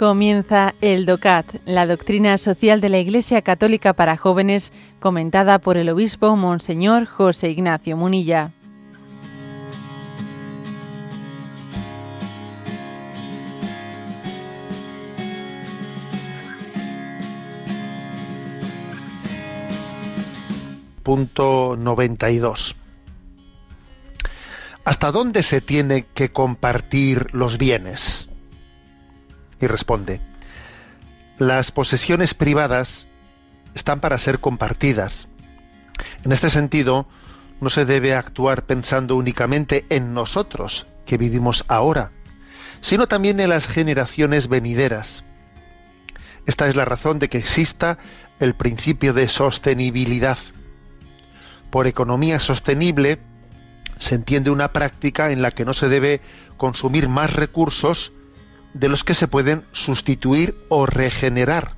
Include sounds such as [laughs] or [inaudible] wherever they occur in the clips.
Comienza el DOCAT, la doctrina social de la Iglesia Católica para jóvenes, comentada por el obispo Monseñor José Ignacio Munilla. Punto 92. ¿Hasta dónde se tiene que compartir los bienes? Y responde, las posesiones privadas están para ser compartidas. En este sentido, no se debe actuar pensando únicamente en nosotros, que vivimos ahora, sino también en las generaciones venideras. Esta es la razón de que exista el principio de sostenibilidad. Por economía sostenible se entiende una práctica en la que no se debe consumir más recursos de los que se pueden sustituir o regenerar.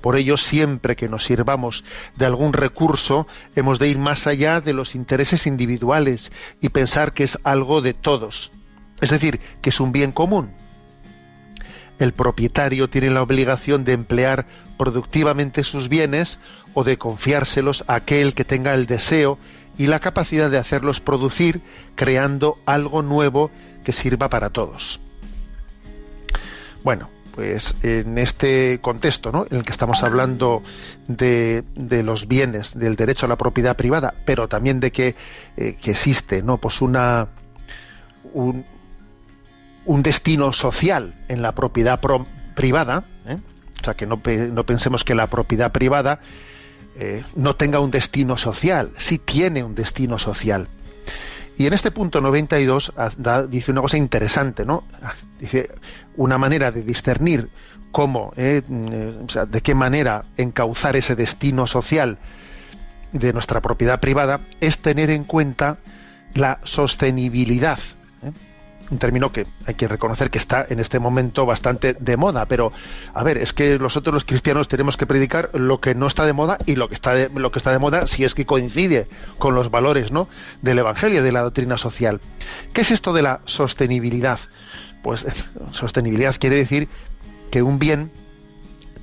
Por ello, siempre que nos sirvamos de algún recurso, hemos de ir más allá de los intereses individuales y pensar que es algo de todos, es decir, que es un bien común. El propietario tiene la obligación de emplear productivamente sus bienes o de confiárselos a aquel que tenga el deseo y la capacidad de hacerlos producir, creando algo nuevo que sirva para todos. Bueno, pues en este contexto ¿no? en el que estamos hablando de, los bienes, del derecho a la propiedad privada, pero también de que, eh, existe ¿no? pues una, un, destino social en la propiedad privada, ¿eh? o sea que no, pensemos que la propiedad privada eh, no tenga un destino social, sí tiene un destino social. Y en este punto 92 dice una cosa interesante, ¿no? Dice una manera de discernir cómo, eh, mm, de qué manera encauzar ese destino social de nuestra propiedad privada es tener en cuenta la sostenibilidad un término que hay que reconocer que está en este momento bastante de moda, pero a ver, es que nosotros los cristianos tenemos que predicar lo que no está de moda y lo que está de, lo que está de moda si es que coincide con los valores, ¿no? del evangelio, de la doctrina social. ¿Qué es esto de la sostenibilidad? Pues [laughs] sostenibilidad quiere decir que un bien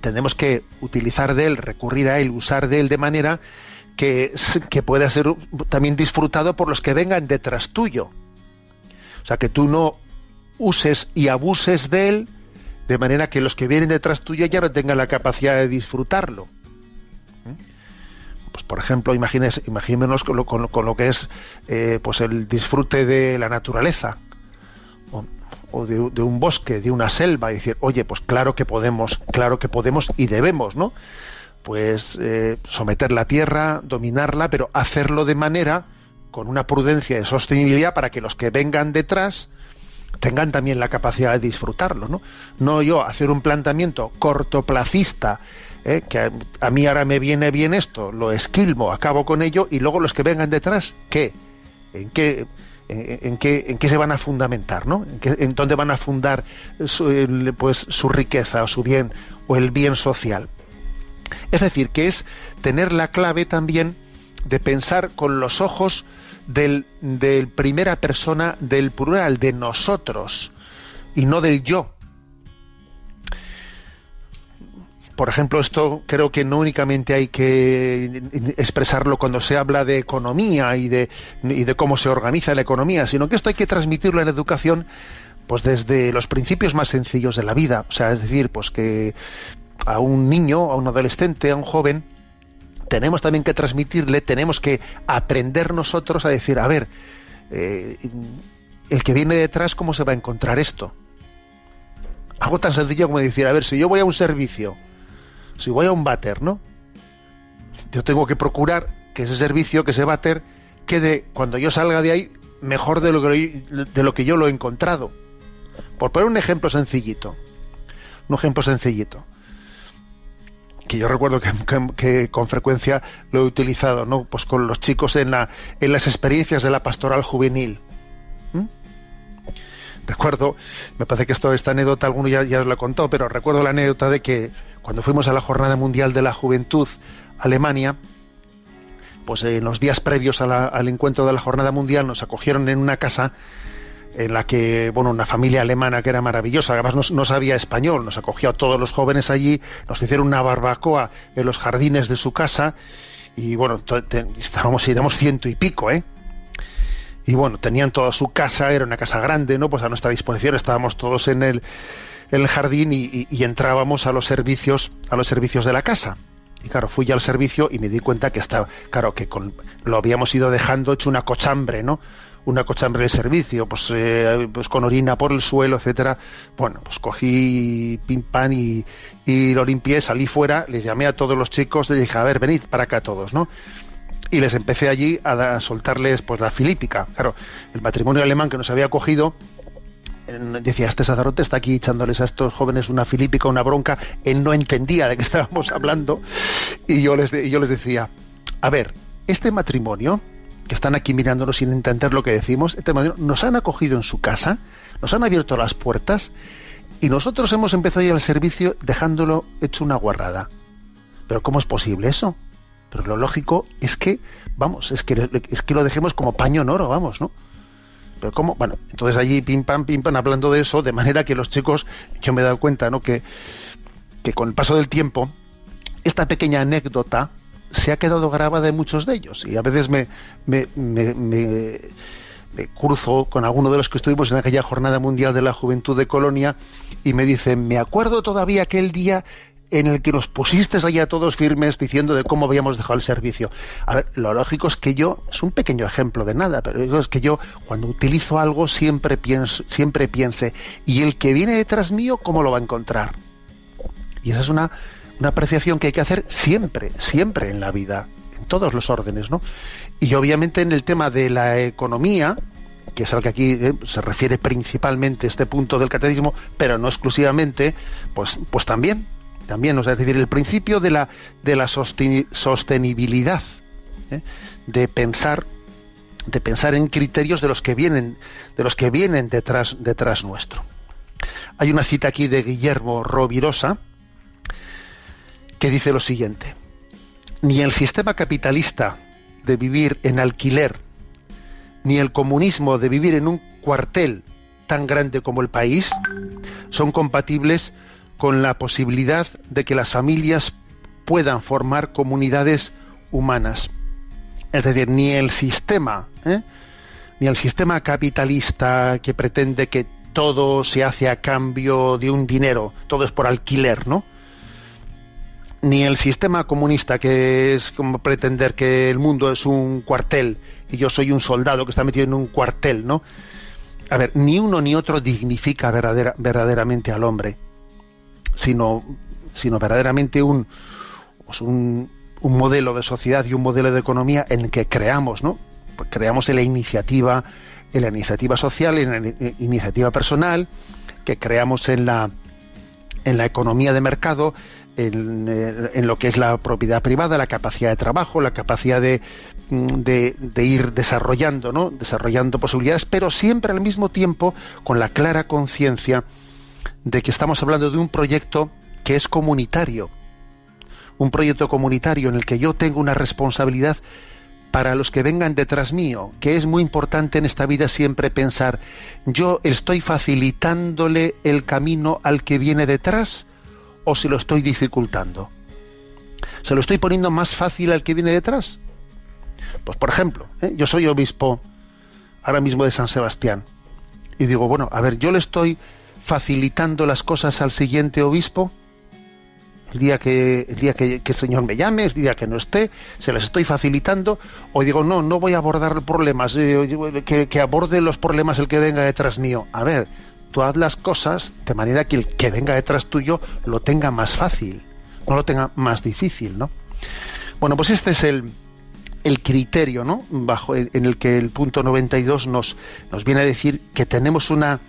tenemos que utilizar de él, recurrir a él, usar de él de manera que, que pueda ser también disfrutado por los que vengan detrás tuyo o sea, que tú no uses y abuses de él de manera que los que vienen detrás tuya ya no tengan la capacidad de disfrutarlo. Pues por ejemplo, imaginémonos con lo, que es eh, pues el disfrute de la naturaleza o, de, un bosque, de una selva, y decir, oye, pues claro que podemos, claro que podemos y debemos, ¿no? Pues eh, someter la tierra, dominarla, pero hacerlo de manera con una prudencia de sostenibilidad para que los que vengan detrás tengan también la capacidad de disfrutarlo, ¿no? No yo hacer un planteamiento cortoplacista, ¿eh? que a, mí ahora me viene bien esto, lo esquilmo, acabo con ello, y luego los que vengan detrás, ¿qué? ¿En qué, en, qué, en qué se van a fundamentar, ¿no? ¿En, dónde van a fundar su, pues, su riqueza o su bien o el bien social? Es decir, que es tener la clave también de pensar con los ojos del, primera persona del plural, de nosotros, y no del yo. Por ejemplo, esto creo que no únicamente hay que expresarlo cuando se habla de economía y de, y de cómo se organiza la economía, sino que esto hay que transmitirlo en educación pues desde los principios más sencillos de la vida. O sea, es decir, pues que a un niño, a un adolescente, a un joven, tenemos también que transmitirle, tenemos que aprender nosotros a decir, a ver, eh, el que viene detrás, ¿cómo se va a encontrar esto? Algo tan sencillo como decir, a ver, si yo voy a un servicio, si voy a un váter, ¿no? Yo tengo que procurar que ese servicio, que ese váter, quede, cuando yo salga de ahí, mejor de lo que, de lo que yo lo he encontrado. Por poner un ejemplo sencillito. Un ejemplo sencillito que yo recuerdo que, con frecuencia lo he utilizado, ¿no? Pues con los chicos en, la, en las experiencias de la pastoral juvenil. Recuerdo, me parece que esto, esta anécdota alguno ya, ya os lo contó, pero recuerdo la anécdota de que cuando fuimos a la Jornada Mundial de la Juventud Alemania, pues en los días previos al encuentro de la Jornada Mundial nos acogieron en una casa en la que, bueno, una familia alemana que era maravillosa, además no, sabía español, nos acogió a todos los jóvenes allí, nos hicieron una barbacoa en los jardines de su casa y bueno, estábamos, éramos ciento y pico, ¿eh? Y bueno, tenían toda su casa, era una casa grande, ¿no? Pues a nuestra disposición estábamos todos en el, el jardín y, entrábamos a los servicios, a los servicios de la casa. Y claro, fui ya al servicio y me di cuenta que estaba, claro, que con, lo habíamos ido dejando hecho una cochambre, ¿no? Una cochambre de servicio, pues, eh, pues con orina por el suelo, etcétera. Bueno, pues cogí pim pam y, lo limpié, salí fuera, les llamé a todos los chicos, les dije, a ver, venid para acá todos, ¿no? Y les empecé allí a, soltarles pues la filípica. Claro, el matrimonio alemán que nos había cogido decía, este sacerdote está aquí echándoles a estos jóvenes una filípica, una bronca, él no entendía de qué [laughs] estábamos hablando, y yo les, yo les decía, a ver, este matrimonio, que están aquí mirándonos sin entender lo que decimos, este nos han acogido en su casa, nos han abierto las puertas, y nosotros hemos empezado a ir al servicio dejándolo hecho una guarrada. Pero ¿cómo es posible eso? Pero lo lógico es que, vamos, es que, es que lo dejemos como paño en oro, vamos, ¿no? Pero ¿cómo? Bueno, entonces allí pim pam, pim pam, hablando de eso, de manera que los chicos, yo me he dado cuenta, ¿no? Que, que con el paso del tiempo, esta pequeña anécdota se ha quedado grabada de muchos de ellos. Y a veces me, me, me, me, cruzo con alguno de los que estuvimos en aquella Jornada Mundial de la Juventud de Colonia y me dicen, me acuerdo todavía aquel día en el que nos pusiste allá todos firmes diciendo de cómo habíamos dejado el servicio. A ver, lo lógico es que yo, es un pequeño ejemplo de nada, pero es que yo cuando utilizo algo siempre pienso, siempre piense, y el que viene detrás mío, ¿cómo lo va a encontrar? Y esa es una, una apreciación que hay que hacer siempre, siempre en la vida, en todos los órdenes, ¿no? Y obviamente en el tema de la economía, que es al que aquí eh, se refiere principalmente este punto del catecismo, pero no exclusivamente, pues, pues también también, es decir, el principio de la, de la sostenibilidad, ¿eh? de pensar de pensar en criterios de los que vienen de los que vienen detrás detrás nuestro. Hay una cita aquí de Guillermo Rovirosa que dice lo siguiente: ni el sistema capitalista de vivir en alquiler, ni el comunismo de vivir en un cuartel tan grande como el país son compatibles con la posibilidad de que las familias puedan formar comunidades humanas. Es decir, ni el sistema, ¿eh? ni el sistema capitalista que pretende que todo se hace a cambio de un dinero, todo es por alquiler, ¿no? Ni el sistema comunista que es como pretender que el mundo es un cuartel y yo soy un soldado que está metido en un cuartel, ¿no? A ver, ni uno ni otro dignifica verdaderamente al hombre sino, sino verdaderamente un, pues un, modelo de sociedad y un modelo de economía en el que creamos, ¿no? Pues creamos en la iniciativa, en la iniciativa social, en la iniciativa personal, que creamos en la, en la economía de mercado, en, eh, en, lo que es la propiedad privada, la capacidad de trabajo, la capacidad de, de, de, ir desarrollando, ¿no? desarrollando posibilidades, pero siempre al mismo tiempo con la clara conciencia de que estamos hablando de un proyecto que es comunitario, un proyecto comunitario en el que yo tengo una responsabilidad para los que vengan detrás mío, que es muy importante en esta vida siempre pensar, yo estoy facilitándole el camino al que viene detrás o se lo estoy dificultando. ¿Se lo estoy poniendo más fácil al que viene detrás? Pues por ejemplo, ¿eh? yo soy obispo ahora mismo de San Sebastián y digo, bueno, a ver, yo le estoy facilitando las cosas al siguiente obispo? El día que el día que, el Señor me llame, el día que no esté, se las estoy facilitando, o digo, no, no voy a abordar problemas, eh, que, que aborde los problemas el que venga detrás mío. A ver, tú las cosas de manera que el que venga detrás tuyo lo tenga más fácil, no lo tenga más difícil, ¿no? Bueno, pues este es el, el criterio, ¿no? Bajo en el que el punto 92 nos, nos viene a decir que tenemos una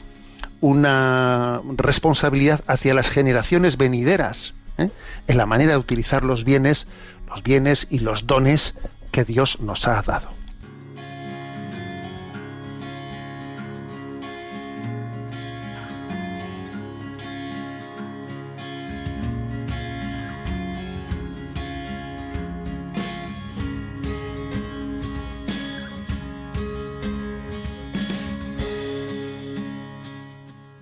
una responsabilidad hacia las generaciones venideras ¿eh? en la manera de utilizar los bienes, los bienes y los dones que Dios nos ha dado.